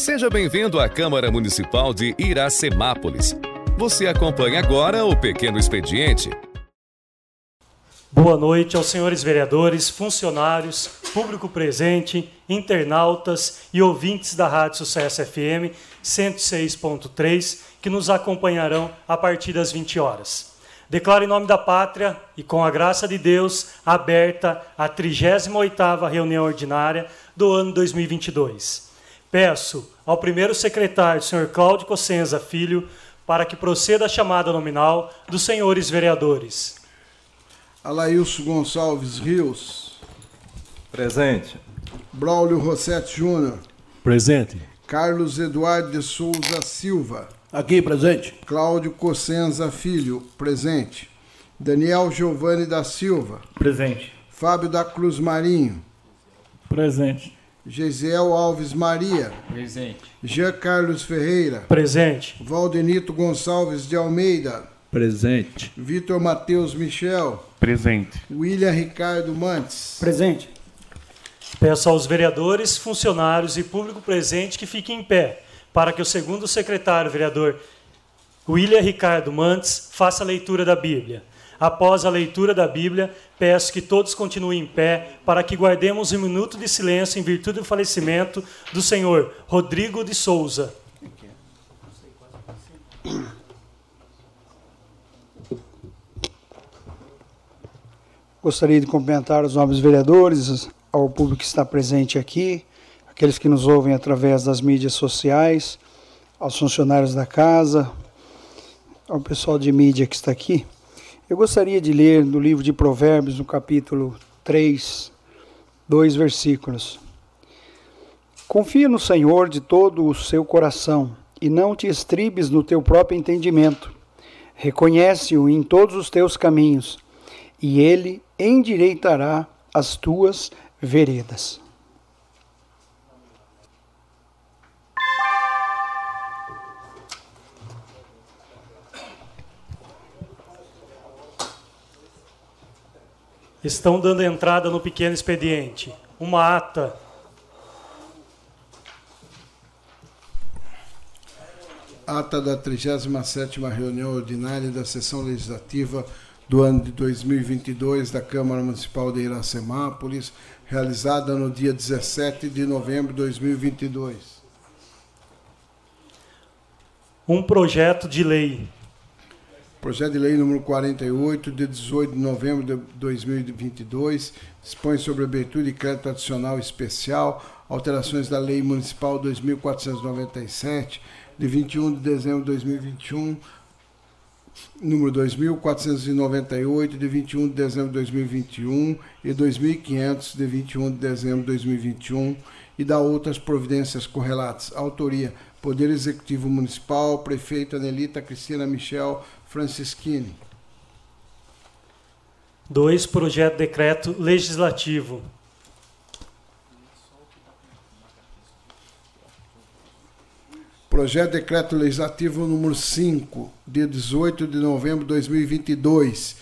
Seja bem-vindo à Câmara Municipal de Iracemápolis. Você acompanha agora o Pequeno Expediente. Boa noite aos senhores vereadores, funcionários, público presente, internautas e ouvintes da Rádio Sucesso FM 106.3 que nos acompanharão a partir das 20 horas. Declaro em nome da pátria e com a graça de Deus aberta a 38ª reunião ordinária do ano 2022. Peço ao primeiro secretário, senhor Cláudio Cossenza Filho, para que proceda a chamada nominal dos senhores vereadores. Alailson Gonçalves Rios. Presente. Braulio Rossetti Júnior. Presente. Carlos Eduardo de Souza Silva. Aqui, presente. Cláudio Cossenza Filho. Presente. Daniel Giovanni da Silva. Presente. Fábio da Cruz Marinho. Presente. Gesiel Alves Maria. Presente. Jean Carlos Ferreira. Presente. Valdenito Gonçalves de Almeida. Presente. Vitor Matheus Michel. Presente. William Ricardo Mantes. Presente. Peço aos vereadores, funcionários e público presente que fiquem em pé, para que o segundo secretário, vereador William Ricardo Mantes, faça a leitura da Bíblia. Após a leitura da Bíblia, peço que todos continuem em pé para que guardemos um minuto de silêncio em virtude do falecimento do senhor Rodrigo de Souza. Gostaria de cumprimentar os nobres vereadores, ao público que está presente aqui, aqueles que nos ouvem através das mídias sociais, aos funcionários da casa, ao pessoal de mídia que está aqui. Eu gostaria de ler no livro de Provérbios, no capítulo 3, dois versículos. Confia no Senhor de todo o seu coração e não te estribes no teu próprio entendimento. Reconhece-o em todos os teus caminhos e ele endireitará as tuas veredas. Estão dando entrada no pequeno expediente. Uma ata. Ata da 37ª reunião ordinária da sessão legislativa do ano de 2022 da Câmara Municipal de Iracemápolis, realizada no dia 17 de novembro de 2022. Um projeto de lei Projeto de Lei número 48, de 18 de novembro de 2022, dispõe sobre abertura de crédito adicional especial, alterações da Lei Municipal 2497, de 21 de dezembro de 2021, número 2498, de 21 de dezembro de 2021, e 2500, de 21 de dezembro de 2021, e da outras providências correlatas. Autoria: Poder Executivo Municipal, Prefeita Anelita Cristina Michel Francisquini. 2. Projeto de Decreto Legislativo. Projeto de Decreto Legislativo número 5, de 18 de novembro de 2022.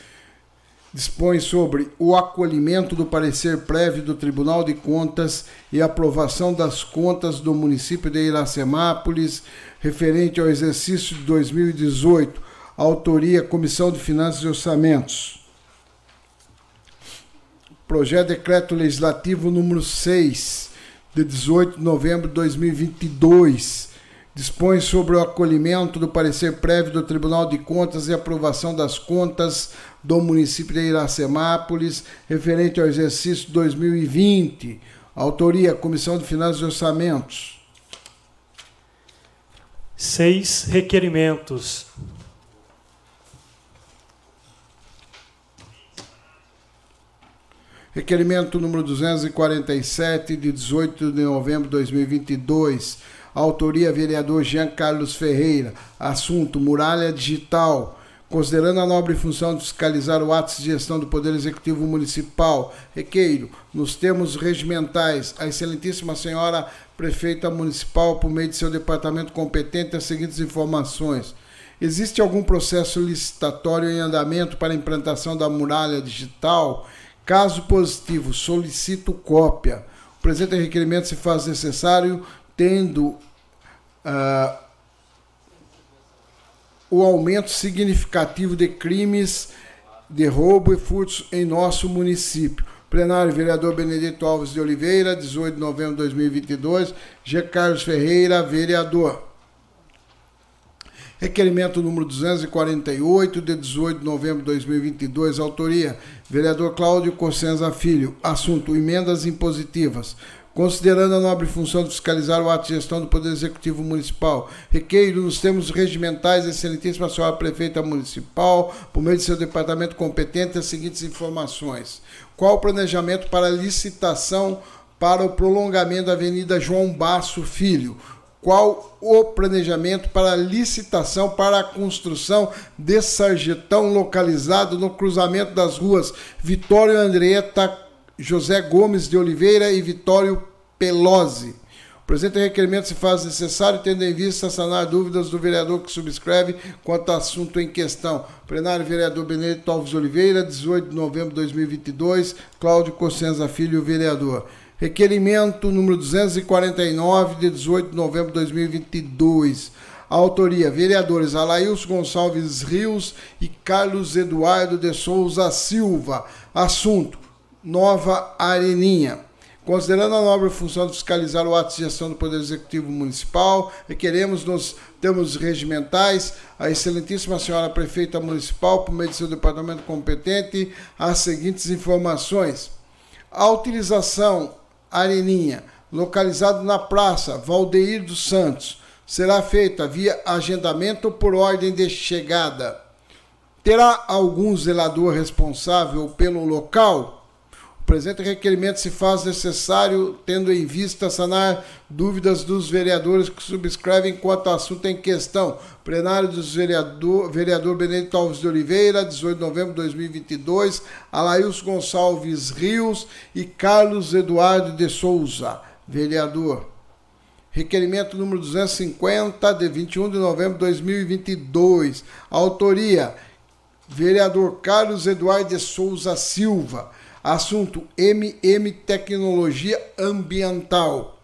Dispõe sobre o acolhimento do parecer prévio do Tribunal de Contas e aprovação das contas do município de Iracemápolis referente ao exercício de 2018 Autoria Comissão de Finanças e Orçamentos. Projeto de Decreto Legislativo número 6, de 18 de novembro de 2022. Dispõe sobre o acolhimento do parecer prévio do Tribunal de Contas e aprovação das contas do município de Iracemápolis, referente ao exercício 2020. Autoria Comissão de Finanças e Orçamentos. Seis requerimentos. Requerimento número 247, de 18 de novembro de 2022. Autoria: vereador Jean Carlos Ferreira. Assunto: muralha digital. Considerando a nobre função de fiscalizar o ato de gestão do Poder Executivo Municipal, requeiro, nos termos regimentais, a Excelentíssima Senhora Prefeita Municipal, por meio de seu departamento competente, as seguintes informações. Existe algum processo licitatório em andamento para a implantação da muralha digital? Caso positivo, solicito cópia. O presente requerimento se faz necessário tendo uh, o aumento significativo de crimes de roubo e furtos em nosso município. Plenário, vereador Benedito Alves de Oliveira, 18 de novembro de 2022. G. Carlos Ferreira, vereador. Requerimento número 248, de 18 de novembro de 2022, autoria, vereador Cláudio Cossenza Filho. Assunto: emendas impositivas. Considerando a nobre função de fiscalizar o ato de gestão do Poder Executivo Municipal, requeiro nos termos regimentais, excelentíssima senhora prefeita municipal, por meio de seu departamento competente, as seguintes informações. Qual o planejamento para licitação para o prolongamento da Avenida João Basso Filho? Qual o planejamento para licitação para a construção de sarjetão localizado no cruzamento das ruas Vitório Andretta José Gomes de Oliveira e Vitório Pelosi. O presente requerimento se faz necessário, tendo em vista sanar dúvidas do vereador que subscreve quanto ao assunto em questão. Plenário vereador Benedito Alves Oliveira, 18 de novembro de 2022, Cláudio Cossenza Filho, vereador. Requerimento número 249, de 18 de novembro de 2022. autoria, vereadores Alailson Gonçalves Rios e Carlos Eduardo de Souza Silva. Assunto: Nova Areninha. Considerando a nobre função de fiscalizar o ato de gestão do Poder Executivo Municipal, requeremos nos termos regimentais a excelentíssima senhora prefeita municipal, por meio de seu departamento competente, as seguintes informações. A utilização Areninha, localizado na Praça Valdeir dos Santos, será feita via agendamento por ordem de chegada. Terá algum zelador responsável pelo local? Presente requerimento se faz necessário, tendo em vista sanar dúvidas dos vereadores que subscrevem quanto ao assunto em questão. Plenário dos vereador, vereador Benedito Alves de Oliveira, 18 de novembro de 2022, Alailson Gonçalves Rios e Carlos Eduardo de Souza, vereador. Requerimento número 250, de 21 de novembro de 2022. Autoria: vereador Carlos Eduardo de Souza Silva. Assunto MM Tecnologia Ambiental.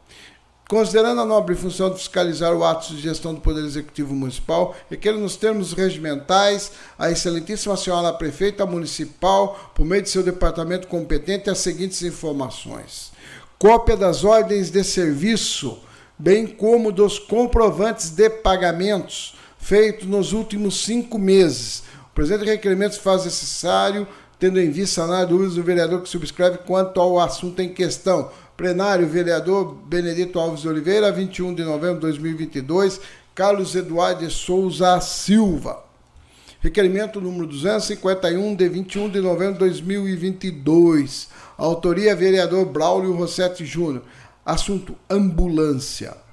Considerando a nobre função de fiscalizar o ato de gestão do Poder Executivo Municipal, requer nos termos regimentais a excelentíssima senhora prefeita municipal, por meio de seu departamento competente, as seguintes informações: cópia das ordens de serviço, bem como dos comprovantes de pagamentos feitos nos últimos cinco meses. O presente requerimento se faz necessário tendo em vista sanar dúvidas do vereador que subscreve quanto ao assunto em questão. Plenário, vereador Benedito Alves Oliveira, 21 de novembro de 2022, Carlos Eduardo de Souza Silva. Requerimento número 251, de 21 de novembro de 2022. Autoria, vereador Braulio Rossetti Júnior. Assunto, ambulância.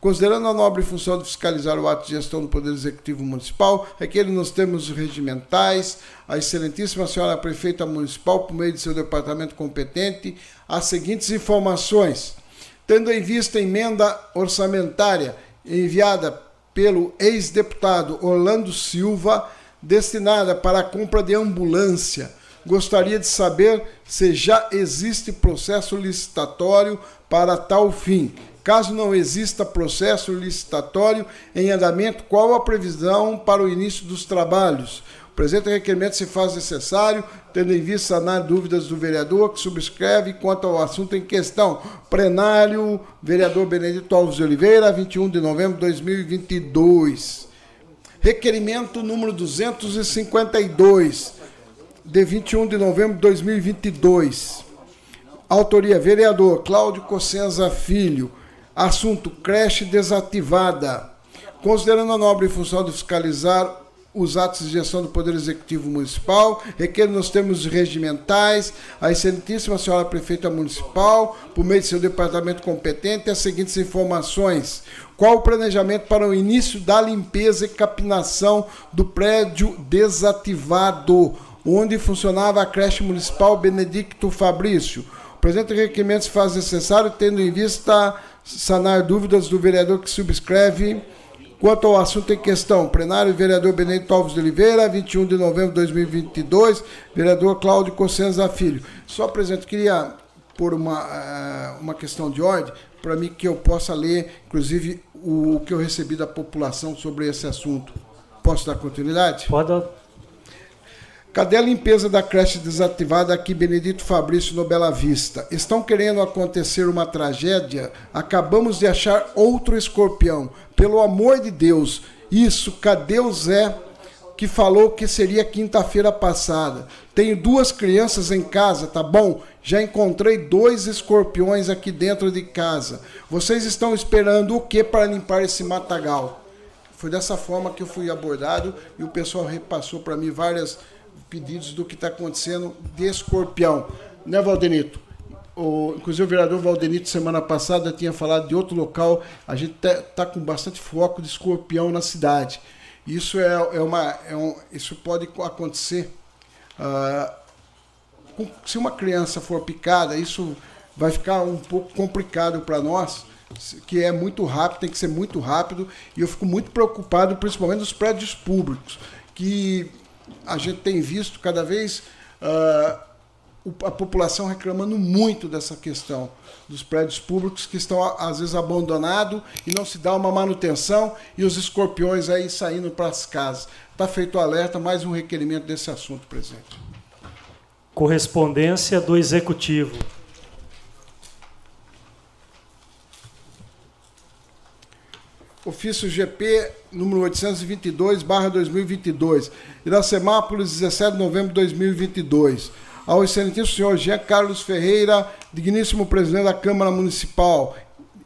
Considerando a nobre função de fiscalizar o ato de gestão do Poder Executivo Municipal, requer nos termos regimentais a excelentíssima senhora prefeita municipal, por meio de seu departamento competente, as seguintes informações. Tendo em vista a emenda orçamentária enviada pelo ex-deputado Orlando Silva, destinada para a compra de ambulância, gostaria de saber se já existe processo licitatório para tal fim Caso não exista processo licitatório em andamento, qual a previsão para o início dos trabalhos? O presente requerimento se faz necessário, tendo em vista sanar dúvidas do vereador que subscreve quanto ao assunto em questão. Plenário, vereador Benedito Alves de Oliveira, 21 de novembro de 2022. Requerimento número 252, de 21 de novembro de 2022. Autoria, vereador Cláudio Cossenza Filho. Assunto: creche desativada. Considerando a nobre função de fiscalizar os atos de gestão do Poder Executivo Municipal, requer nos termos regimentais a excelentíssima senhora prefeita municipal, por meio de seu departamento competente, as seguintes informações. Qual o planejamento para o início da limpeza e capinação do prédio desativado, onde funcionava a creche municipal Benedicto Fabrício? O presente requerimento se faz necessário, tendo em vista sanar dúvidas do vereador que subscreve quanto ao assunto em questão. Plenário, vereador Benedito Alves de Oliveira, 21 de novembro de 2022, vereador Cláudio Cossenza Filho. Só, presidente, queria pôr uma, eh, uma questão de ordem para mim que eu possa ler, inclusive, o que eu recebi da população sobre esse assunto. Posso dar continuidade? Pode. Cadê a limpeza da creche desativada aqui, Benedito Fabrício, no Bela Vista? Estão querendo acontecer uma tragédia? Acabamos de achar outro escorpião. Pelo amor de Deus, isso, cadê o Zé que falou que seria quinta-feira passada? Tenho duas crianças em casa, tá bom? Já encontrei dois escorpiões aqui dentro de casa. Vocês estão esperando o que para limpar esse matagal? Foi dessa forma que eu fui abordado e o pessoal repassou para mim vários pedidos do que está acontecendo de escorpião. Né, Valdenito? O, inclusive o vereador Valdenito, semana passada, tinha falado de outro local. A gente está tá com bastante foco de escorpião na cidade. Isso, é, é uma, é um, isso pode acontecer. Com, se uma criança for picada, isso vai ficar um pouco complicado para nós que é muito rápido, tem que ser muito rápido, e eu fico muito preocupado, principalmente nos prédios públicos, que a gente tem visto cada vez uh, a população reclamando muito dessa questão dos prédios públicos que estão às vezes abandonados e não se dá uma manutenção e os escorpiões aí saindo para as casas. Está feito o alerta, mais um requerimento desse assunto, presidente. Correspondência do Executivo. Ofício GP número 822, barra 2022, Iracemápolis, 17 de novembro de 2022. Ao excelentíssimo senhor Jean Carlos Ferreira, digníssimo presidente da Câmara Municipal,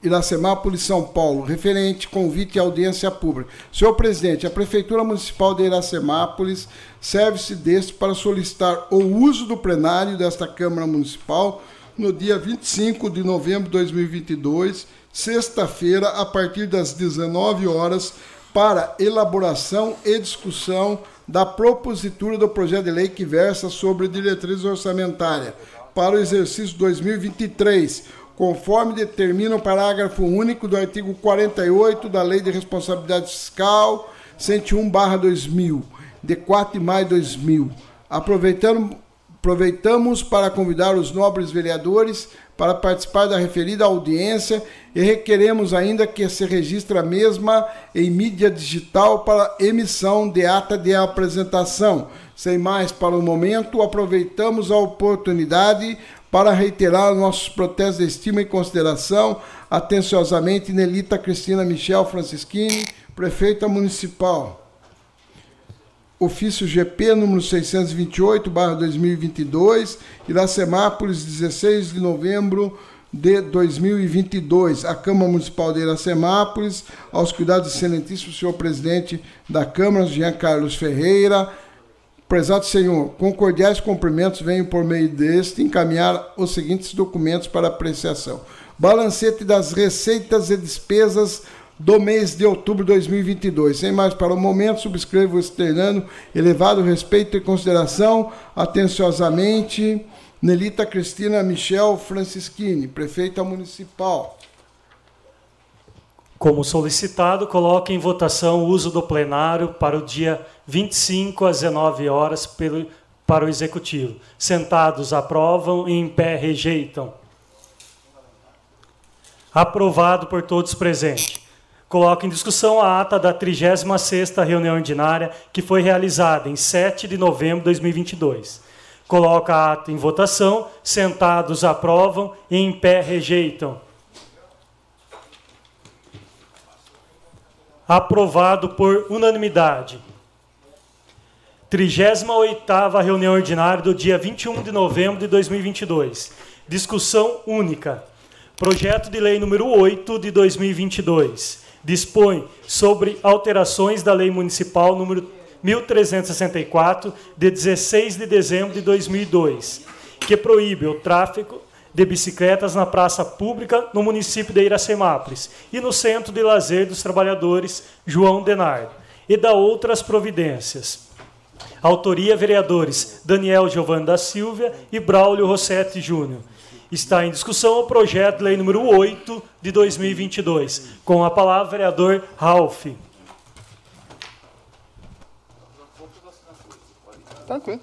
Iracemápolis, São Paulo, referente convite e audiência pública. Senhor presidente, a Prefeitura Municipal de Iracemápolis serve-se deste para solicitar o uso do plenário desta Câmara Municipal no dia 25 de novembro de 2022 sexta-feira, a partir das 19 horas, para elaboração e discussão da propositura do projeto de lei que versa sobre diretriz orçamentária para o exercício 2023, conforme determina o parágrafo único do artigo 48 da Lei de Responsabilidade Fiscal 101/2000, de 4 de maio de 2000. Aproveitando Aproveitamos para convidar os nobres vereadores para participar da referida audiência e requeremos ainda que se registre a mesma em mídia digital para emissão de ata de apresentação. Sem mais para o momento, aproveitamos a oportunidade para reiterar nossos protestos de estima e consideração. Atenciosamente, Nelita Cristina Michel Francischini, prefeita municipal ofício GP número 628, barra 2022, Iracemápolis, 16 de novembro de 2022. A Câmara Municipal de Iracemápolis, aos cuidados do excelentíssimo senhor presidente da Câmara, Jean Carlos Ferreira. Prezado senhor, com cordiais cumprimentos, venho por meio deste encaminhar os seguintes documentos para apreciação. Balancete das receitas e despesas do mês de outubro de 2022. Sem mais para o momento, subscrevo externando elevado respeito e consideração, atenciosamente, Nelita Cristina Michel Francischini, prefeita municipal. Como solicitado, coloque em votação o uso do plenário para o dia 25 às 19 horas pelo, para o Executivo. Sentados aprovam e em pé rejeitam. Aprovado por todos presentes. Coloco em discussão a ata da 36ª reunião ordinária que foi realizada em 7 de novembro de 2022. Coloco a ata em votação, sentados aprovam e em pé rejeitam. Aprovado por unanimidade. 38ª reunião ordinária do dia 21 de novembro de 2022. Discussão única. Projeto de lei número 8 de 2022 dispõe sobre alterações da Lei Municipal número 1364 de 16 de dezembro de 2002, que proíbe o tráfego de bicicletas na praça pública no município de Iracemápolis e no Centro de Lazer dos Trabalhadores João Denardo, e da outras providências. Autoria vereadores Daniel Giovanni da Silva e Braulio Rossetti Júnior Está em discussão o projeto de lei número 8 de 2022. Com a palavra, vereador Ralph. Tranquilo.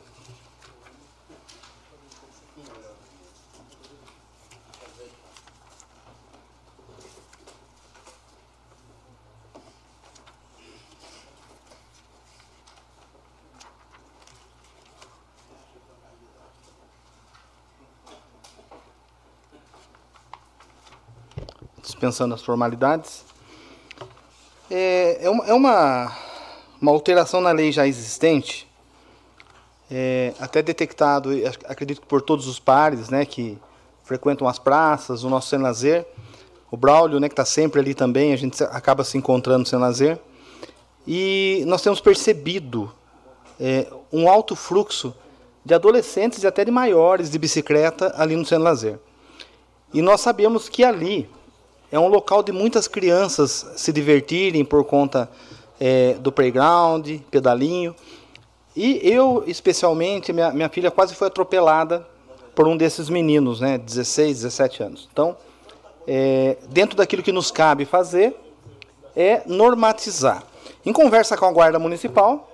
Dispensando as formalidades. É, é, uma, é uma, uma alteração na lei já existente, é, até detectado, acredito que por todos os pares né, que frequentam as praças, o nosso Sem Lazer, o Braulio, né, que está sempre ali também, a gente acaba se encontrando Sem Lazer. E nós temos percebido é, um alto fluxo de adolescentes e até de maiores de bicicleta ali no Sem Lazer. E nós sabemos que ali é um local de muitas crianças se divertirem por conta é, do playground, pedalinho. E eu, especialmente, minha, minha filha quase foi atropelada por um desses meninos, né, 16, 17 anos. Então, é, dentro daquilo que nos cabe fazer, é normatizar. Em conversa com a Guarda Municipal,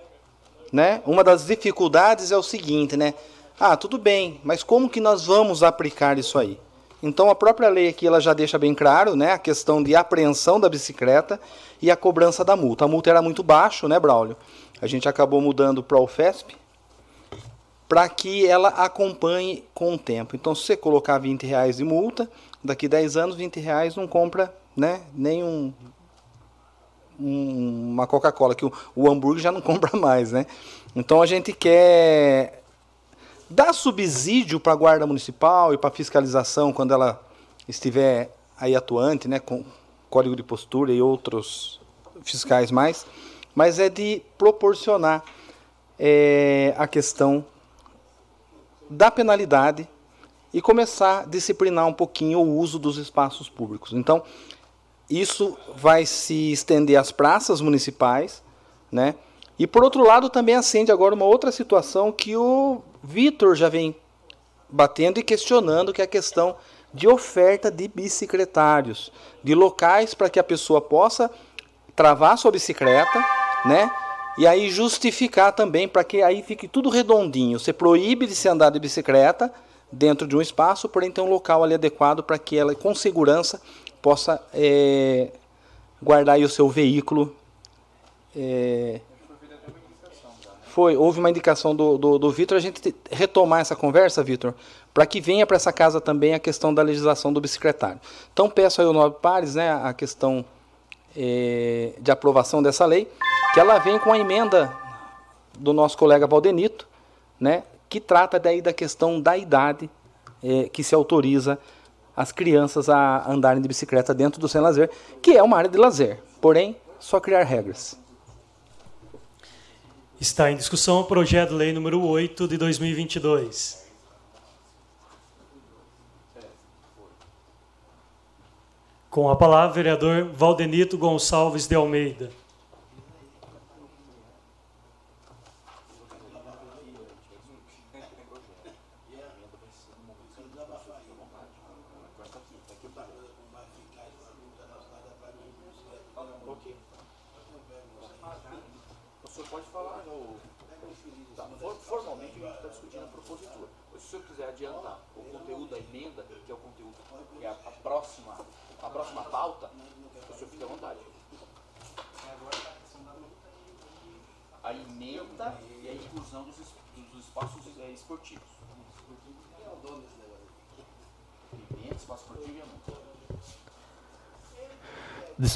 né, uma das dificuldades é o seguinte, né? Ah, tudo bem, mas como que nós vamos aplicar isso aí? Então a própria lei aqui ela já deixa bem claro, né, a questão de apreensão da bicicleta e a cobrança da multa. A multa era muito baixo, né, Braulio? A gente acabou mudando para o FESP para que ela acompanhe com o tempo. Então se você colocar 20 reais de multa, daqui 10 anos 20 reais não compra, né, nem um, um uma Coca-Cola que o, o hambúrguer já não compra mais, né? Então a gente quer Dá subsídio para a guarda municipal e para a fiscalização quando ela estiver aí atuante, né, com código de postura e outros fiscais mais, mas é de proporcionar é, a questão da penalidade e começar a disciplinar um pouquinho o uso dos espaços públicos. Então, isso vai se estender às praças municipais, né? E por outro lado, também acende agora uma outra situação que o Vitor já vem batendo e questionando, que é a questão de oferta de bicicletários, de locais para que a pessoa possa travar sua bicicleta, né? E aí justificar também para que aí fique tudo redondinho. Você proíbe de se andar de bicicleta dentro de um espaço, porém tem um local ali adequado para que ela, com segurança, possa é, guardar o seu veículo é, foi, houve uma indicação do, do, do Vitor, a gente retomar essa conversa, Vitor, para que venha para essa casa também a questão da legislação do bicicletário. Então peço ao Nobre Pares né, a questão é, de aprovação dessa lei, que ela vem com a emenda do nosso colega Valdenito, né, que trata daí da questão da idade é, que se autoriza as crianças a andarem de bicicleta dentro do sem lazer, que é uma área de lazer, porém só criar regras. Está em discussão o projeto de lei número 8 de 2022. Com a palavra, vereador Valdenito Gonçalves de Almeida.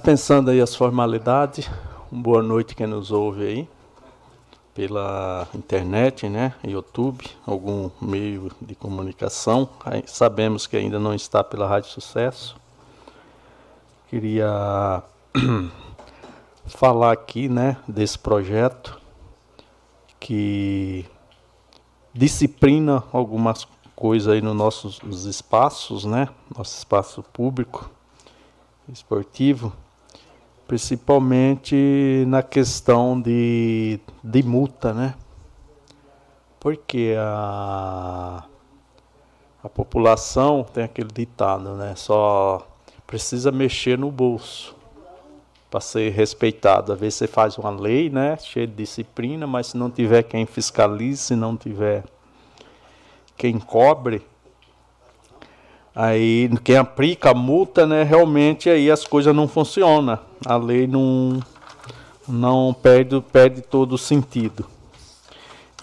Dispensando aí as formalidades, uma boa noite quem nos ouve aí pela internet, né, YouTube, algum meio de comunicação. Sabemos que ainda não está pela Rádio Sucesso. Queria falar aqui, né, desse projeto que disciplina algumas coisas aí nos nossos espaços, né, nosso espaço público esportivo, principalmente na questão de, de multa, né? Porque a, a população tem aquele ditado, né? Só precisa mexer no bolso para ser respeitado. Às vezes você faz uma lei, né, cheia de disciplina, mas se não tiver quem fiscalize, se não tiver quem cobre, Aí quem aplica a multa, né, realmente aí as coisas não funcionam. A lei não não perde, perde todo o sentido.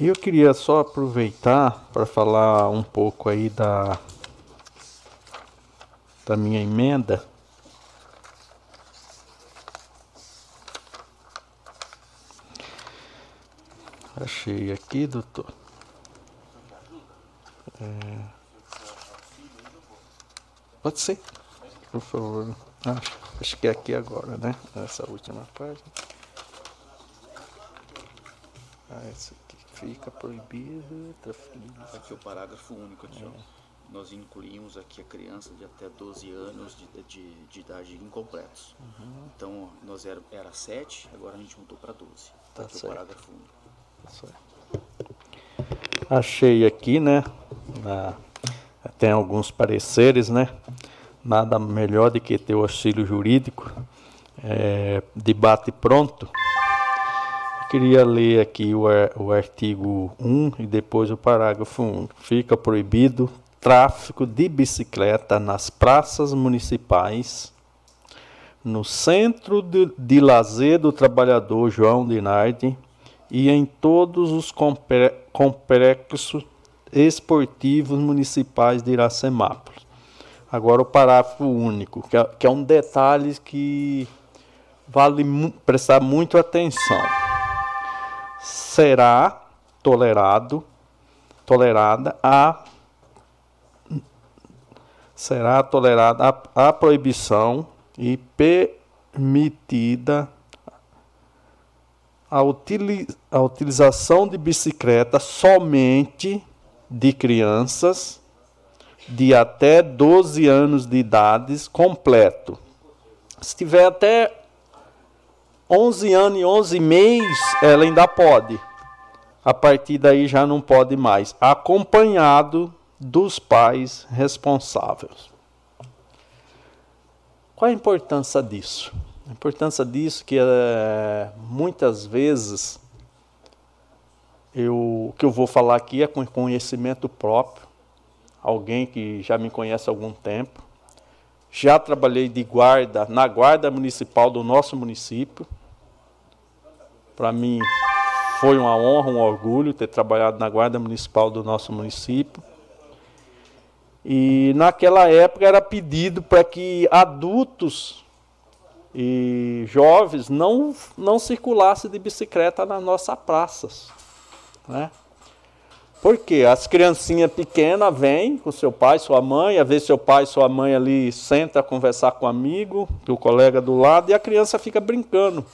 E eu queria só aproveitar para falar um pouco aí da da minha emenda. Achei aqui, doutor. É... Pode ser, por favor. Acho, acho que é aqui agora, né? Essa última página. Ah, essa aqui fica proibido. Aqui é o parágrafo único, aqui, é. Nós incluímos aqui a criança de até 12 anos de, de, de idade incompletos. Uhum. Então, nós era, era 7, agora a gente mudou para 12. Tá aqui certo. o parágrafo único. Tá certo. Achei aqui, né? Tem alguns pareceres, né? Nada melhor do que ter o auxílio jurídico. É, debate pronto. queria ler aqui o, o artigo 1 e depois o parágrafo 1. Fica proibido tráfico de bicicleta nas praças municipais, no Centro de, de Lazer do Trabalhador João Dinardi e em todos os complexos esportivos municipais de Iracemápolis. Agora o parágrafo único, que é, que é um detalhe que vale prestar muito atenção. Será tolerado, tolerada a será tolerada a, a proibição e permitida a, utili, a utilização de bicicleta somente de crianças de até 12 anos de idade completo. Se tiver até 11 anos e 11 meses, ela ainda pode. A partir daí já não pode mais. Acompanhado dos pais responsáveis. Qual a importância disso? A importância disso que é, muitas vezes eu, o que eu vou falar aqui é com conhecimento próprio, alguém que já me conhece há algum tempo. Já trabalhei de guarda na guarda municipal do nosso município. Para mim foi uma honra, um orgulho ter trabalhado na guarda municipal do nosso município. E naquela época era pedido para que adultos e jovens não, não circulassem de bicicleta nas nossas praças. Né? Porque as criancinhas pequenas vêm com seu pai, sua mãe, às vezes seu pai, sua mãe ali senta a conversar com um amigo, o colega do lado, e a criança fica brincando.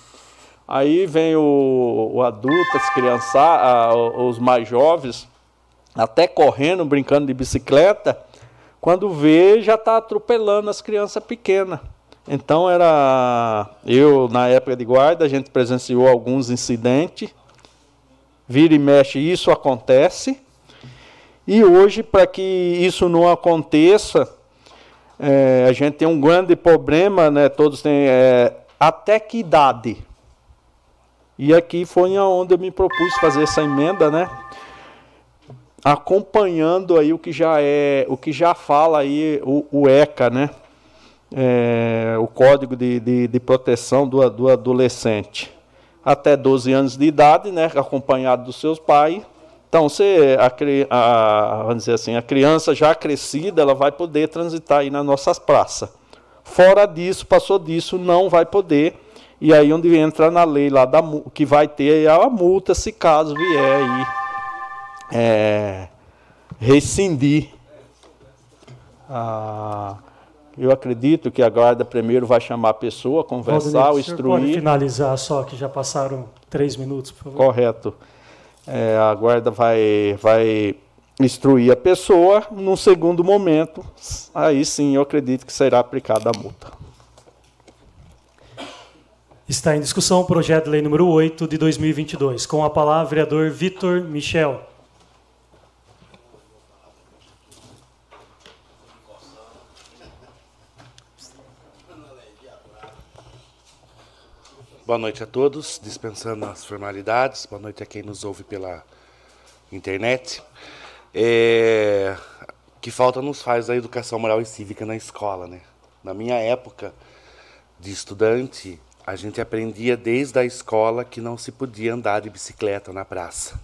Aí vem o, o adulto, as crianças, os mais jovens, até correndo, brincando de bicicleta, quando vê, já está atropelando as crianças pequenas. Então era. Eu, na época de guarda, a gente presenciou alguns incidentes. Vira e mexe, isso acontece. E hoje, para que isso não aconteça, é, a gente tem um grande problema, né? Todos têm. É, até que idade? E aqui foi onde eu me propus fazer essa emenda, né? acompanhando aí o que já é, o que já fala aí o, o ECA, né? É, o Código de, de, de Proteção do, do, Adolescente. Até 12 anos de idade, né? Acompanhado dos seus pais. Então, se a, a, vamos dizer assim, a criança já crescida, ela vai poder transitar aí nas nossas praças. Fora disso, passou disso, não vai poder. E aí onde entra na lei lá da que vai ter a multa se caso vier aí é, rescindir. Ah, eu acredito que a guarda primeiro vai chamar a pessoa, conversar, Valdemir, instruir. Pode finalizar só, que já passaram três minutos, por favor. Correto. É, a guarda vai, vai instruir a pessoa. Num segundo momento, aí sim eu acredito que será aplicada a multa. Está em discussão o projeto de lei número 8 de 2022. Com a palavra, vereador Vitor Michel. Boa noite a todos, dispensando as formalidades. Boa noite a quem nos ouve pela internet. É, que falta nos faz a educação moral e cívica na escola, né? Na minha época de estudante, a gente aprendia desde a escola que não se podia andar de bicicleta na praça,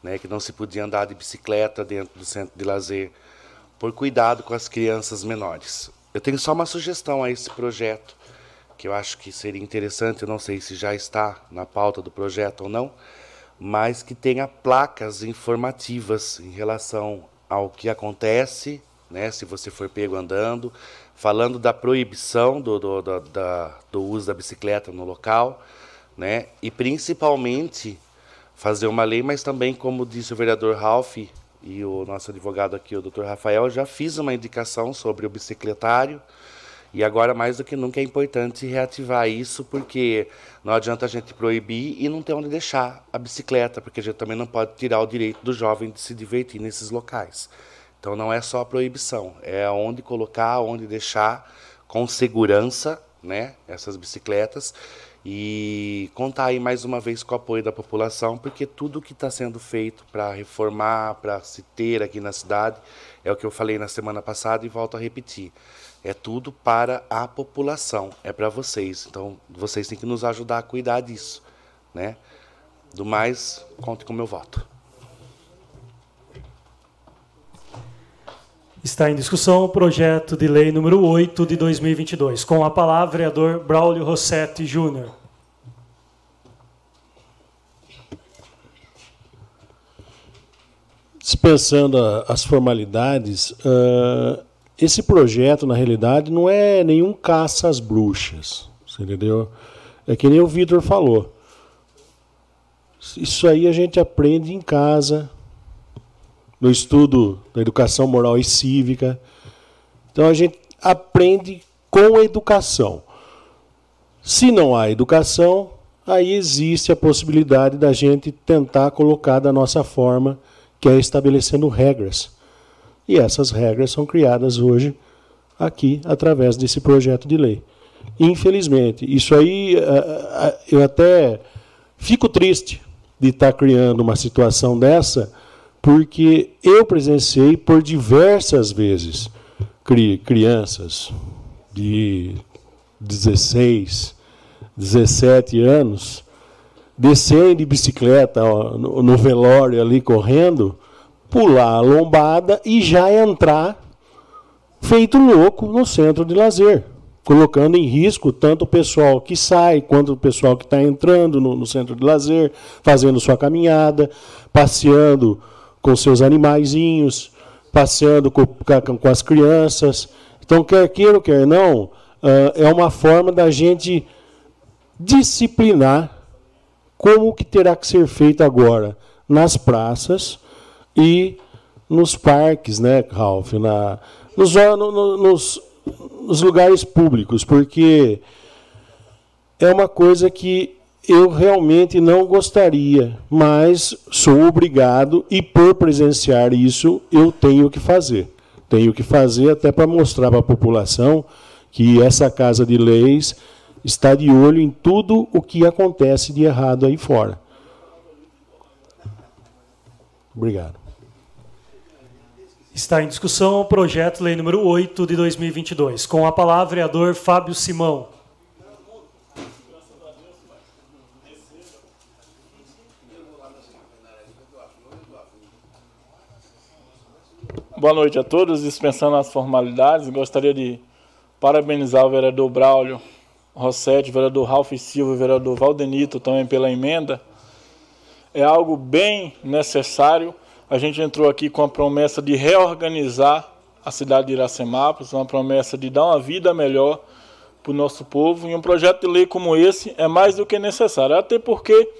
né? Que não se podia andar de bicicleta dentro do centro de lazer, por cuidado com as crianças menores. Eu tenho só uma sugestão a esse projeto que eu acho que seria interessante, eu não sei se já está na pauta do projeto ou não, mas que tenha placas informativas em relação ao que acontece, né, se você for pego andando, falando da proibição do, do, do, do uso da bicicleta no local, né, e principalmente fazer uma lei, mas também, como disse o vereador Ralph e o nosso advogado aqui, o doutor Rafael, já fiz uma indicação sobre o bicicletário, e agora, mais do que nunca, é importante reativar isso, porque não adianta a gente proibir e não ter onde deixar a bicicleta, porque a gente também não pode tirar o direito do jovem de se divertir nesses locais. Então, não é só a proibição, é onde colocar, onde deixar com segurança né, essas bicicletas e contar aí mais uma vez com o apoio da população, porque tudo que está sendo feito para reformar, para se ter aqui na cidade, é o que eu falei na semana passada e volto a repetir. É tudo para a população, é para vocês. Então, vocês têm que nos ajudar a cuidar disso, né? Do mais, conte com o meu voto. Está em discussão o projeto de lei número 8 de 2022. Com a palavra, vereador Braulio Rossetti Júnior. Dispensando as formalidades, uh, esse projeto, na realidade, não é nenhum caça às bruxas. entendeu? É que nem o Vitor falou. Isso aí a gente aprende em casa, no estudo da educação moral e cívica. Então a gente aprende com a educação. Se não há educação, aí existe a possibilidade da gente tentar colocar da nossa forma, que é estabelecendo regras. E essas regras são criadas hoje aqui através desse projeto de lei. Infelizmente, isso aí eh, eh, eu até fico triste de estar criando uma situação dessa, porque eu presenciei por diversas vezes crianças de 16, 17 anos descerem de bicicleta no velório ali correndo pular a lombada e já entrar feito louco no centro de lazer, colocando em risco tanto o pessoal que sai quanto o pessoal que está entrando no, no, centro de lazer, fazendo sua caminhada, passeando com seus animaizinhos, passeando com, com as crianças. Então, quer queira, quer não, uh, é uma forma da gente disciplinar como que terá que ser feito agora nas praças, e nos parques, né, Ralph? Na, nos, no, nos, nos lugares públicos, porque é uma coisa que eu realmente não gostaria, mas sou obrigado e por presenciar isso eu tenho que fazer. Tenho que fazer até para mostrar para a população que essa casa de leis está de olho em tudo o que acontece de errado aí fora. Obrigado. Está em discussão o projeto lei número 8 de 2022. Com a palavra, vereador Fábio Simão. Boa noite a todos. Dispensando as formalidades, gostaria de parabenizar o vereador Braulio Rossetti, o vereador Ralph Silva e o vereador Valdenito também pela emenda. É algo bem necessário a gente entrou aqui com a promessa de reorganizar a cidade de Iracemápolis, uma promessa de dar uma vida melhor para o nosso povo. E um projeto de lei como esse é mais do que necessário, até porque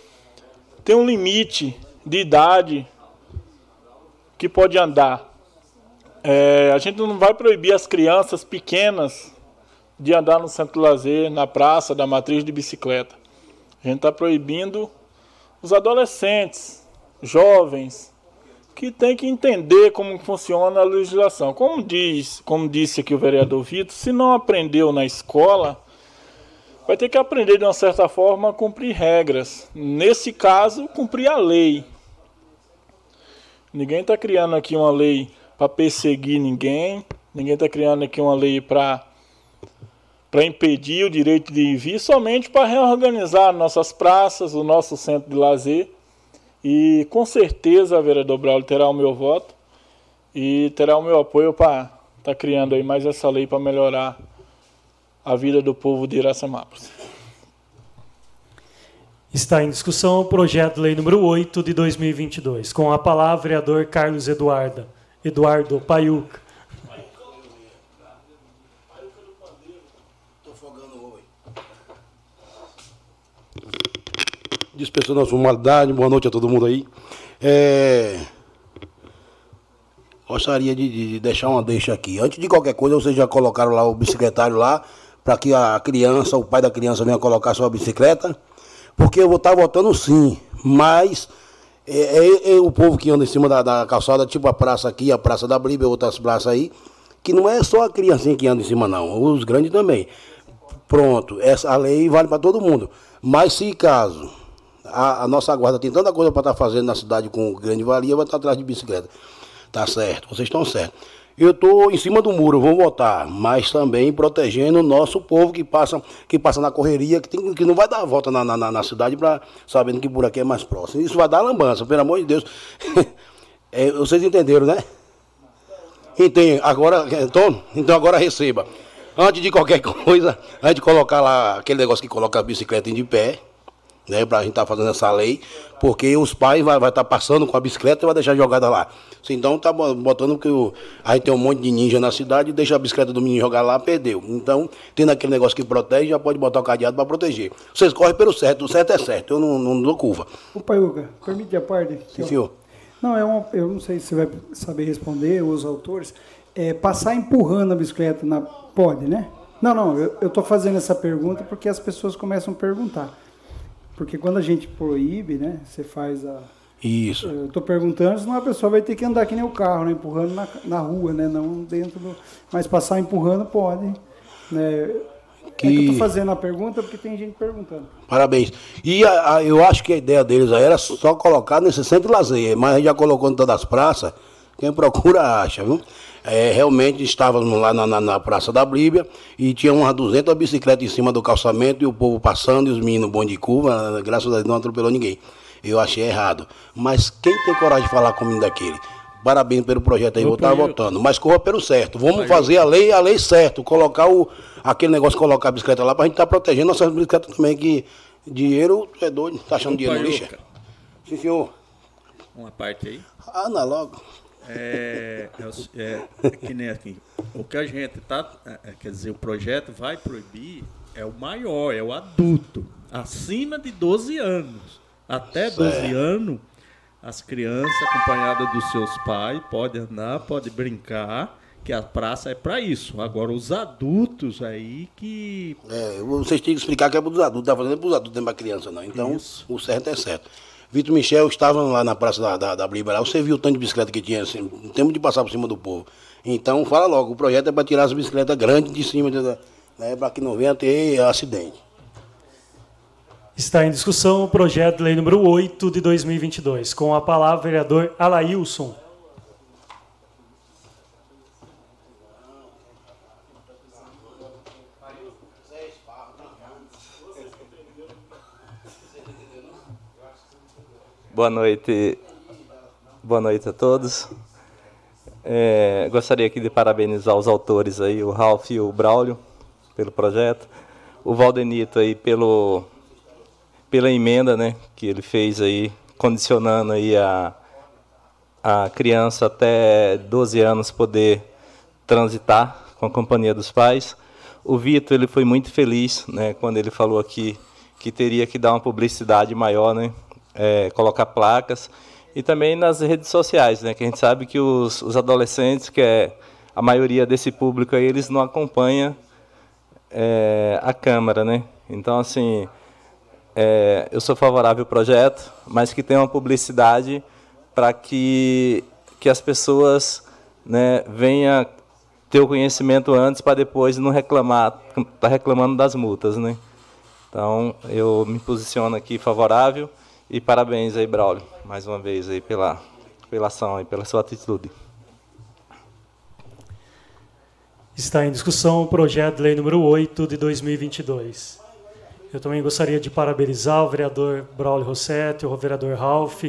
tem um limite de idade que pode andar. É, a gente não vai proibir as crianças pequenas de andar no centro de lazer, na praça, da matriz de bicicleta. A gente está proibindo os adolescentes, jovens, que tem que entender como funciona a legislação. Como diz, como disse aqui o vereador Vitor, se não aprendeu na escola, vai ter que aprender de uma certa forma a cumprir regras. Nesse caso, cumprir a lei. Ninguém está criando aqui uma lei para perseguir ninguém. Ninguém está criando aqui uma lei para para impedir o direito de ir vir, somente para reorganizar nossas praças, o nosso centro de lazer e com certeza vereador Braulio terá o meu voto e terá o meu apoio para estar tá criando aí mais essa lei para melhorar a vida do povo de Iracemápolis. Está em discussão o projeto de lei número 8 de 2022. Com a palavra, vereador Carlos Eduardo. Eduardo Paiuca. Dispensando a formalidade, boa noite a todo mundo aí. É... Gostaria de, de, deixar uma deixa aqui. Antes de qualquer coisa, vocês já colocaram lá o bicicletário lá, para que a criança, o pai da criança venha colocar sua bicicleta porque eu vou estar votando sim, mas é, é, é, o povo que anda em cima da, da, calçada, tipo a praça aqui, a praça da Bíblia, outras praças aí, que não é só a criancinha que anda em cima, não, os grandes também. Pronto, essa lei vale para todo mundo. Mas se caso a, a, nossa guarda tem tanta coisa para estar tá fazendo na cidade com grande valia, vai estar atrás de bicicleta. Tá certo, vocês estão certos. Eu estou em cima do muro, vou votar, mas também protegendo o nosso povo que passa, que passa na correria, que, tem, que não vai dar a volta na, na, na cidade para sabendo que por aqui é mais próximo. Isso vai dar lambança, pelo amor de Deus. é, vocês entenderam, né? Entende? Agora, então, então agora receba. Antes de qualquer coisa, antes de colocar lá aquele negócio que coloca a bicicleta em de pé, né, para a gente estar tá fazendo essa lei, porque os pais vai estar vai tá passando com a bicicleta e vai deixar jogada lá. Então tá botando que o, a gente tem um monte de ninja na cidade, deixa a bicicleta do menino jogar lá, perdeu. Então, tendo aquele negócio que protege, já pode botar o cadeado para proteger. Vocês correm pelo certo, o certo é certo, eu não, não dou curva. O Paiuca, permite a parte? Sim, senhor. Não, é uma, eu não sei se você vai saber responder, os autores. É, passar empurrando a bicicleta na. Pode, né? Não, não, eu estou fazendo essa pergunta porque as pessoas começam a perguntar. Porque quando a gente proíbe, né, você faz a. Isso. Eu estou perguntando, senão a pessoa vai ter que andar que nem o carro, né, empurrando na, na rua, né, não dentro do. Mas passar empurrando pode. Né. Que... É que eu estou fazendo a pergunta porque tem gente perguntando. Parabéns. E a, a, eu acho que a ideia deles aí era só colocar nesse centro de lazer, mas a gente já colocou em todas as praças, quem procura acha, viu? É, realmente estávamos lá na, na, na, Praça da Bíblia e tinha umas 200 bicicletas em cima do calçamento e o povo passando e os meninos bom de curva, graças a Deus não atropelou ninguém. Eu achei errado. Mas quem tem coragem de falar comigo daquele? Parabéns pelo projeto aí, vou estar votando. Mas corra pelo certo. Vamos fazer a lei, a lei certo. Colocar o, aquele negócio, colocar a bicicleta lá para a gente estar tá protegendo nossas bicicletas também, que dinheiro é doido, tá achando dinheiro no lixo? Sim, senhor. Uma parte aí? Ah, não, logo. É, é, é, que nem aqui. O que a gente tá, é, quer dizer, o projeto vai proibir é o maior, é o adulto, acima de 12 anos. Até 12 certo. anos, as crianças acompanhadas dos seus pais podem andar, podem brincar, que a praça é para isso. Agora, os adultos aí que. É, vocês têm que explicar que é para os adultos, tá fazendo para os adultos, não é para criança, não. Então, isso. o certo é certo. Vitor Michel estava lá na praça da, da, da Bliba, lá, você viu o tanto de bicicleta que tinha, assim, tempo de passar por cima do povo. Então, fala logo, o projeto é para tirar as bicicletas grandes de cima, né, para que não venha ter acidente. Está em discussão o projeto de lei número 8 de 2022. Com a palavra, vereador Alailson. Boa noite, boa noite a todos. É, gostaria aqui de parabenizar os autores aí, o Ralph e o Braulio, pelo projeto, o Valdenito aí pelo pela emenda, né, que ele fez aí, condicionando aí a a criança até 12 anos poder transitar com a companhia dos pais. O Vitor ele foi muito feliz, né, quando ele falou aqui que teria que dar uma publicidade maior, né, é, colocar placas e também nas redes sociais, né? Que a gente sabe que os, os adolescentes, que é a maioria desse público aí, eles não acompanham é, a Câmara, né? Então, assim, é, eu sou favorável ao projeto, mas que tenha uma publicidade para que, que as pessoas né, venham ter o conhecimento antes para depois não reclamar, tá reclamando das multas, né? Então, eu me posiciono aqui favorável e parabéns aí, Braulio, mais uma vez aí pela, pela ação e pela sua atitude. Está em discussão o projeto de lei número 8 de 2022. Eu também gostaria de parabenizar o vereador Braulio Rossetti, o vereador Ralph,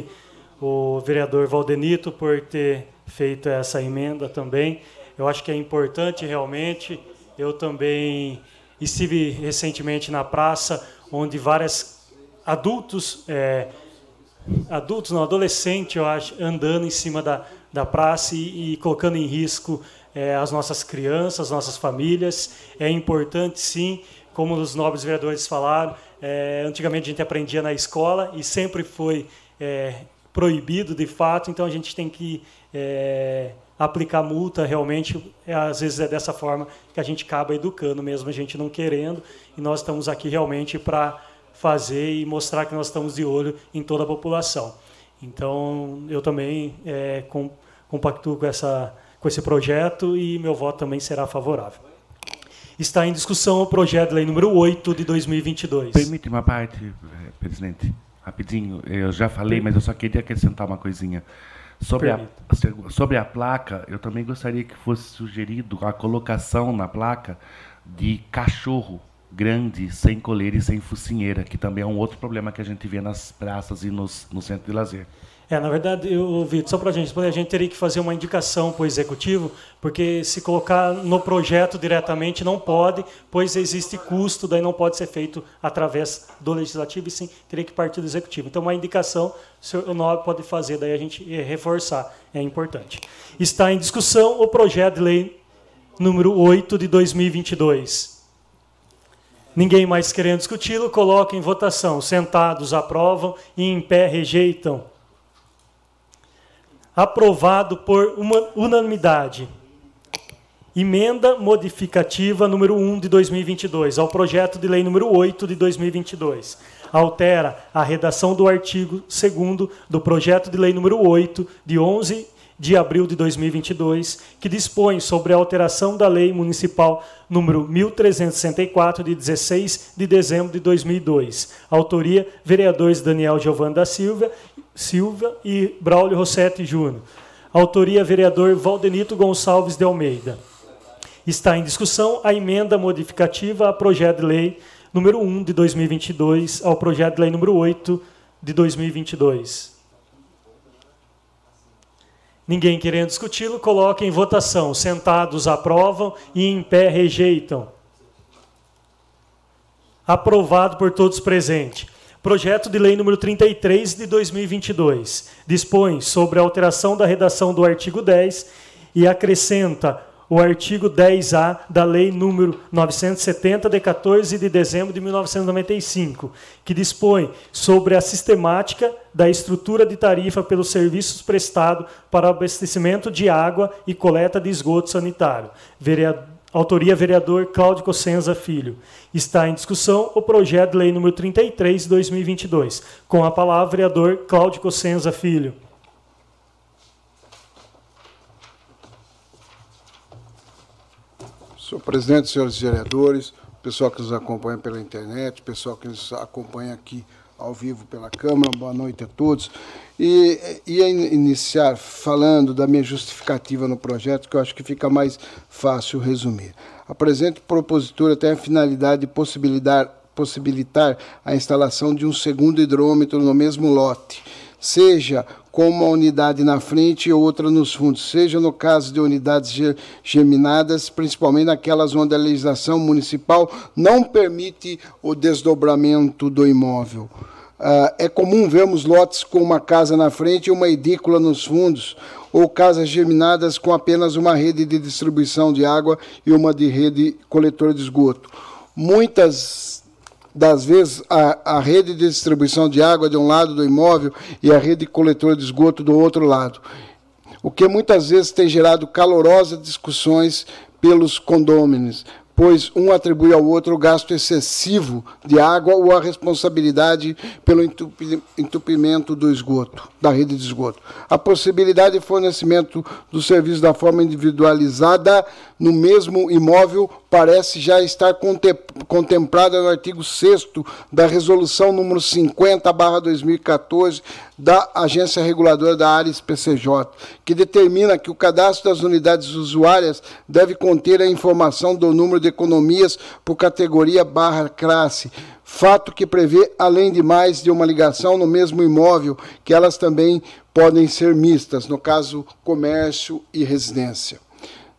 o vereador Valdenito por ter feito essa emenda também. Eu acho que é importante realmente. Eu também estive recentemente na praça, onde várias adultos, é, adultos não, adolescente, eu acho, andando em cima da, da praça e, e colocando em risco é, as nossas crianças, as nossas famílias. É importante, sim, como os nobres vereadores falaram, é, antigamente a gente aprendia na escola e sempre foi é, proibido de fato, então a gente tem que é, aplicar multa realmente, é, às vezes é dessa forma que a gente acaba educando, mesmo a gente não querendo, e nós estamos aqui realmente para fazer e mostrar que nós estamos de olho em toda a população. Então, eu também é, com, compactuo com, essa, com esse projeto e meu voto também será favorável. Está em discussão o projeto de lei número 8 de 2022. Permite uma parte, eh, presidente, rapidinho. Eu já falei, mas eu só queria acrescentar uma coisinha. Sobre a, sobre a placa, eu também gostaria que fosse sugerido a colocação na placa de cachorro grande, sem coleira e sem focinheira, que também é um outro problema que a gente vê nas praças e nos, no centro de lazer. É, na verdade, eu, Vitor, só para a gente responder, a gente teria que fazer uma indicação para o executivo, porque se colocar no projeto diretamente não pode, pois existe custo, daí não pode ser feito através do legislativo, e sim teria que partir do executivo. Então, uma indicação, o NOB pode fazer, daí a gente reforçar, é importante. Está em discussão o projeto de lei número 8 de 2022. Ninguém mais querendo discuti-lo, coloca em votação. Sentados aprovam e em pé rejeitam aprovado por uma unanimidade. Emenda modificativa número 1 de 2022 ao projeto de lei número 8 de 2022. Altera a redação do artigo 2 do projeto de lei número 8 de 11 de abril de 2022, que dispõe sobre a alteração da lei municipal número 1364 de 16 de dezembro de 2002. Autoria vereadores Daniel Giovanni da Silva Silva e Braulio Rossetti Júnior. Autoria vereador Valdenito Gonçalves de Almeida. Está em discussão a emenda modificativa ao projeto de lei número 1 de 2022 ao projeto de lei número 8 de 2022. Ninguém querendo discuti-lo, coloque em votação. Sentados aprovam e em pé rejeitam. Aprovado por todos presentes. Projeto de Lei número 33 de 2022 dispõe sobre a alteração da redação do artigo 10 e acrescenta o artigo 10A da Lei número 970 de 14 de dezembro de 1995, que dispõe sobre a sistemática da estrutura de tarifa pelos serviços prestados para abastecimento de água e coleta de esgoto sanitário. Vereador Autoria vereador Cláudio Cossenza Filho. Está em discussão o projeto de lei número 33 de 2022. Com a palavra, vereador Cláudio Cossenza Filho. Senhor presidente, senhores vereadores, pessoal que nos acompanha pela internet, pessoal que nos acompanha aqui ao vivo pela Câmara, boa noite a todos. E ia iniciar falando da minha justificativa no projeto, que eu acho que fica mais fácil resumir. A presente propositura tem a finalidade de possibilitar, possibilitar a instalação de um segundo hidrômetro no mesmo lote, seja com uma unidade na frente e outra nos fundos, seja no caso de unidades geminadas, principalmente naquelas onde a legislação municipal não permite o desdobramento do imóvel. Uh, é comum vermos lotes com uma casa na frente e uma edícula nos fundos, ou casas germinadas com apenas uma rede de distribuição de água e uma de rede coletora de esgoto. Muitas das vezes, a, a rede de distribuição de água de um lado do imóvel e a rede coletora de esgoto do outro lado, o que muitas vezes tem gerado calorosas discussões pelos condôminos, pois um atribui ao outro o gasto excessivo de água ou a responsabilidade pelo entupimento do esgoto, da rede de esgoto. A possibilidade de fornecimento do serviço da forma individualizada no mesmo imóvel parece já estar contemplada no artigo 6 da Resolução número 50/2014 da Agência Reguladora da Área SPCJ, que determina que o cadastro das unidades usuárias deve conter a informação do número de economias por categoria barra classe, fato que prevê, além de mais de uma ligação no mesmo imóvel, que elas também podem ser mistas, no caso comércio e residência.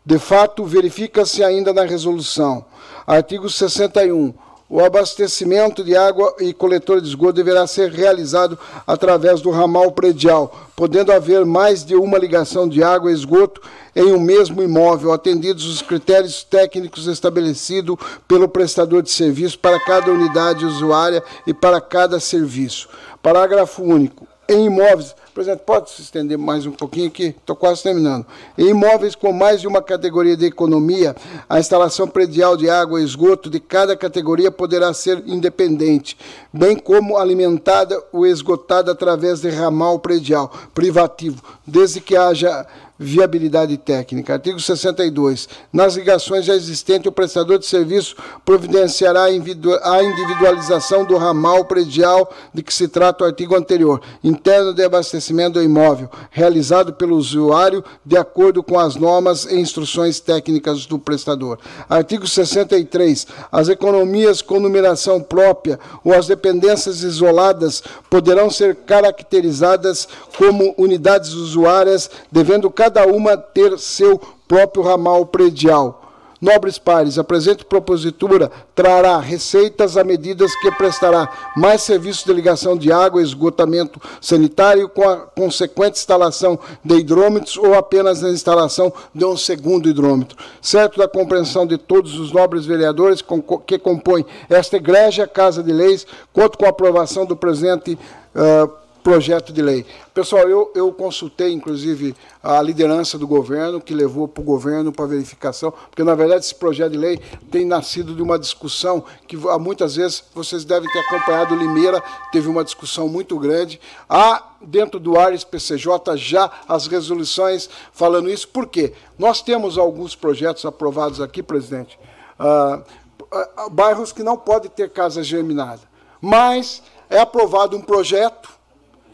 De fato, verifica-se ainda na resolução, artigo 61, O abastecimento de água e coletor de esgoto deverá ser realizado através do ramal predial, podendo haver mais de uma ligação de água e esgoto em um mesmo imóvel, atendidos os critérios técnicos estabelecidos pelo prestador de serviço para cada unidade usuária e para cada serviço. Parágrafo único. Em imóveis Presidente, pode se estender mais um pouquinho aqui? Estou quase terminando. Em imóveis com mais de uma categoria de economia, a instalação predial de água e esgoto de cada categoria poderá ser independente, bem como alimentada ou esgotada através de ramal predial privativo, desde que haja viabilidade técnica. Artigo 62. Nas ligações já existentes, o prestador de serviço providenciará a individualização do ramal predial de que se trata o artigo anterior, interno de abastecimento do imóvel, realizado pelo usuário de acordo com as normas e instruções técnicas do prestador. Artigo 63. As economias com numeração própria ou as dependências isoladas poderão ser caracterizadas como unidades usuárias, devendo uma ter seu próprio ramal predial. Nobres pares, a presente propositura trará receitas a medidas que prestará mais serviços de ligação de água e esgotamento sanitário com a consequente instalação de hidrômetros ou apenas a instalação de um segundo hidrômetro. Certo da compreensão de todos os nobres vereadores que compõem esta igreja Casa de Leis, conto com a aprovação do presente uh, projeto de lei. Pessoal, eu, eu consultei, inclusive, a liderança do governo, que levou para o governo para verificação, porque, na verdade, esse projeto de lei tem nascido de uma discussão que, muitas vezes, vocês devem ter acompanhado, Limeira teve uma discussão muito grande. Há, dentro do Ares PCJ, já as resoluções falando isso. Por quê? Nós temos alguns projetos aprovados aqui, presidente, uh, uh, bairros que não podem ter casa germinada, mas é aprovado um projeto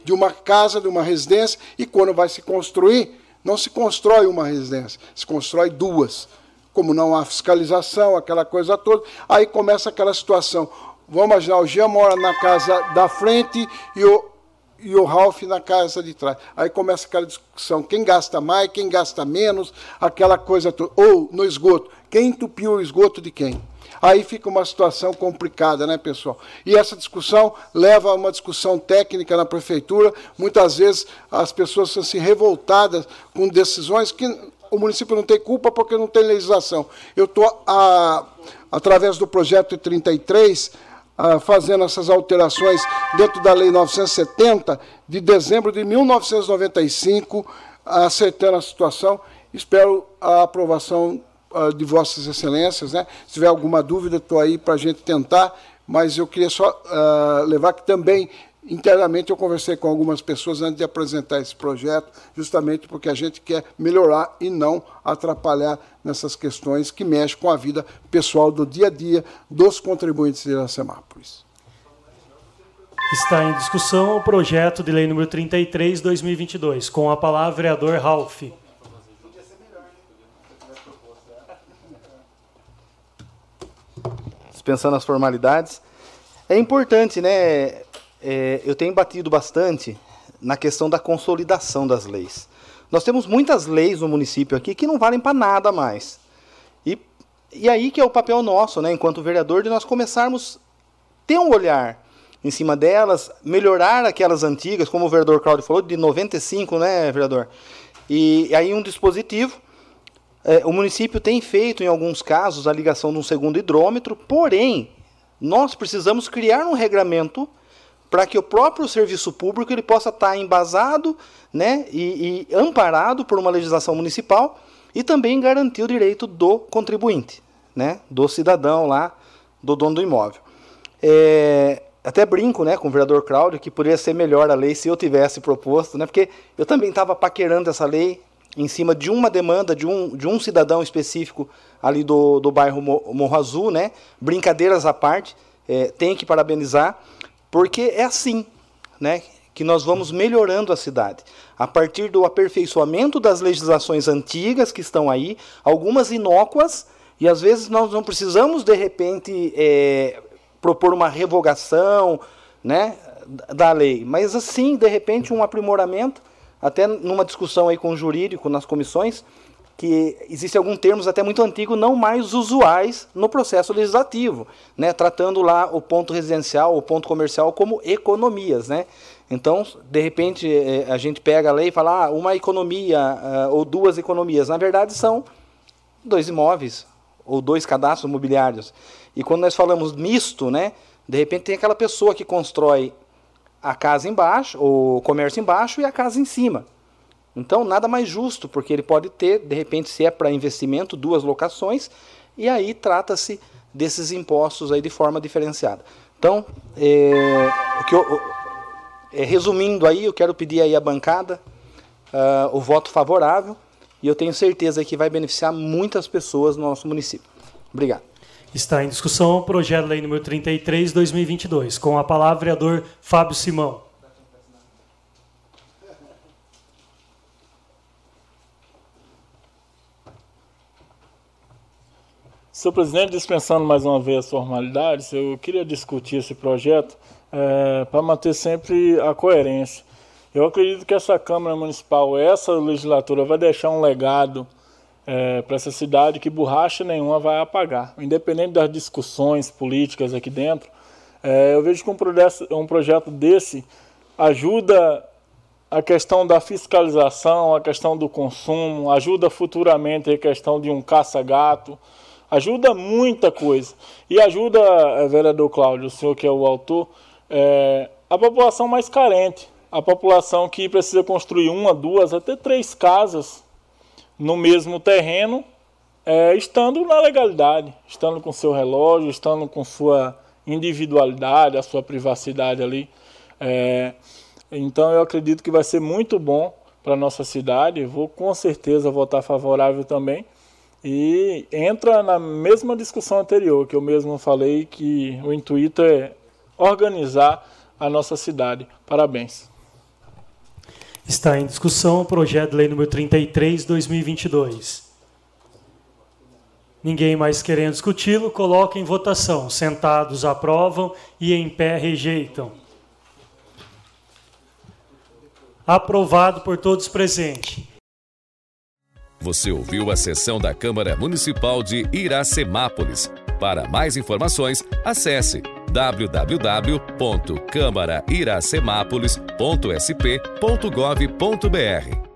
de uma casa, de uma residência, e quando vai se construir, não se constrói uma residência, se constrói duas. Como não há fiscalização, aquela coisa toda, aí começa aquela situação. Vamos imaginar, o Jean mora na casa da frente e o, e o Ralph na casa de trás. Aí começa aquela discussão, quem gasta mais, quem gasta menos, aquela coisa toda. Ou no esgoto, quem entupiu o esgoto de quem? Aí fica uma situação complicada, né, pessoal? E essa discussão leva a uma discussão técnica na prefeitura. Muitas vezes as pessoas são assim, revoltadas com decisões que o município não tem culpa porque não tem legislação. Eu estou, através do projeto 33, a, fazendo essas alterações dentro da Lei 970, de dezembro de 1995, acertando a situação. Espero a aprovação de Vossas Excelências. Né? Se tiver alguma dúvida, estou aí para a gente tentar, mas eu queria só uh, levar que também internamente eu conversei com algumas pessoas antes de apresentar esse projeto, justamente porque a gente quer melhorar e não atrapalhar nessas questões que mexem com a vida pessoal do dia a dia dos contribuintes de Iracemápolis. Está em discussão o projeto de lei número 33, 2022, com a palavra vereador Ralph. Dispensando as formalidades. É importante, né? É, eu tenho batido bastante na questão da consolidação das leis. Nós temos muitas leis no município aqui que não valem para nada mais. E, e aí que é o papel nosso, né, enquanto vereador, de nós começarmos a ter um olhar em cima delas, melhorar aquelas antigas, como o vereador Claudio falou, de 95, né, vereador? E, e aí um dispositivo é, o município tem feito, em alguns casos, a ligação de um segundo hidrômetro, porém, nós precisamos criar um regramento para que o próprio serviço público ele possa estar embasado né, e, e, amparado por uma legislação municipal e também garantir o direito do contribuinte, né, do cidadão lá, do dono do imóvel. É, até brinco né, com o vereador Cláudio que poderia ser melhor a lei se eu tivesse proposto, né, porque eu também estava paquerando essa lei, em cima de uma demanda de um, de um cidadão específico ali do, do bairro Morro Azul, né? Brincadeiras à parte, é, tem que parabenizar, porque é assim, né? Que nós vamos melhorando a cidade. A partir do aperfeiçoamento das legislações antigas que estão aí, algumas inócuas, e às vezes nós não precisamos, de repente, é, propor uma revogação né, da lei, mas assim, de repente, um aprimoramento até numa discussão aí com o jurídico nas comissões, que existem alguns termos até muito antigos não mais usuais no processo legislativo, né, tratando lá o ponto residencial, o ponto comercial como economias, né? Então, de repente, é, a gente pega a lei e fala ah, uma economia uh, ou duas economias. Na verdade, são dois imóveis ou dois cadastros imobiliários. E quando nós falamos misto, né, de repente tem aquela pessoa que constrói a casa embaixo, o comércio embaixo e a casa em cima. Então, nada mais justo, porque ele pode ter, de repente, se é para investimento, duas locações, e aí trata-se desses impostos aí de forma diferenciada. Então, é, eu, é, resumindo aí, eu quero pedir aí à bancada uh, o voto favorável, e eu tenho certeza que vai beneficiar muitas pessoas no nosso município. Obrigado. Está em discussão o projeto de lei número 33, 2022, com a palavra vereador Fábio Simão. Senhor presidente, dispensando mais uma vez as formalidades, eu queria discutir esse projeto é, para manter sempre a coerência. Eu acredito que essa Câmara Municipal, essa legislatura, vai deixar um legado é, para essa cidade que borracha nenhuma vai apagar. Independente das discussões políticas aqui dentro, é, eu vejo que um, um projeto desse ajuda a questão da fiscalização, a questão do consumo, ajuda futuramente a questão de um caça-gato, Ajuda muita coisa. E ajuda, eh, vereador Cláudio, o senhor que é o autor, é, a população mais carente. A população que precisa construir uma, duas, até três casas no mesmo terreno, é, estando na legalidade, estando com seu relógio, estando com sua individualidade, a sua privacidade ali. É, então eu acredito que vai ser muito bom para nossa cidade. Vou com certeza votar favorável também. E entra na mesma discussão anterior, que eu mesmo falei que o intuito é organizar a nossa cidade. Parabéns. Está em discussão o projeto de lei número 33, 2022. Ninguém mais querendo discuti-lo, coloca em votação. Sentados aprovam e em pé rejeitam. Aprovado por todos presentes. Você ouviu a sessão da Câmara Municipal de Iracemápolis. Para mais informações, acesse www.câmarairacemápolis.sp.gov.br.